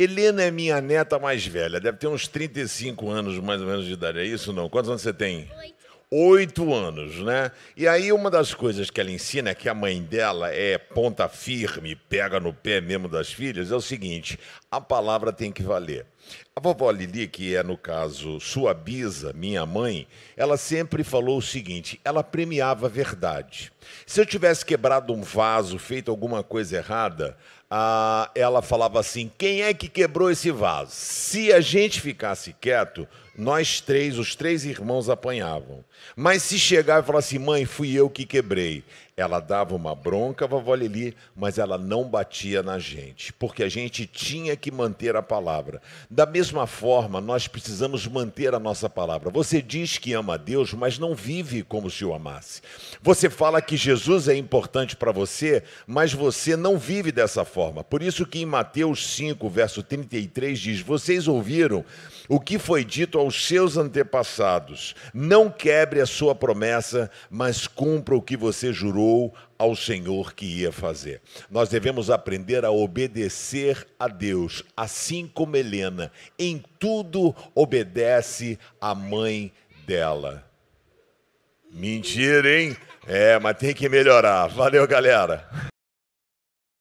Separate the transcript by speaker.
Speaker 1: Helena é minha neta mais velha, deve ter uns 35 anos mais ou menos de idade, é isso não? Quantos anos você tem? Oito. Oito anos, né? E aí uma das coisas que ela ensina, que a mãe dela é ponta firme, pega no pé mesmo das filhas, é o seguinte, a palavra tem que valer. A vovó Lili, que é, no caso, sua bisa, minha mãe, ela sempre falou o seguinte: ela premiava a verdade. Se eu tivesse quebrado um vaso, feito alguma coisa errada, ah, ela falava assim: quem é que quebrou esse vaso? Se a gente ficasse quieto, nós três, os três irmãos apanhavam. Mas se chegar e falar assim, mãe, fui eu que quebrei, ela dava uma bronca, vovó Lili, mas ela não batia na gente, porque a gente tinha que manter a palavra. Da mesma forma, nós precisamos manter a nossa palavra. Você diz que ama a Deus, mas não vive como se o amasse. Você fala que Jesus é importante para você, mas você não vive dessa forma. Por isso que em Mateus 5, verso 33 diz: "Vocês ouviram o que foi dito aos seus antepassados: não quebre a sua promessa, mas cumpra o que você jurou ao Senhor que ia fazer. Nós devemos aprender a obedecer a Deus, assim como Helena, em tudo obedece a mãe dela. Mentira, hein? É, mas tem que melhorar. Valeu, galera.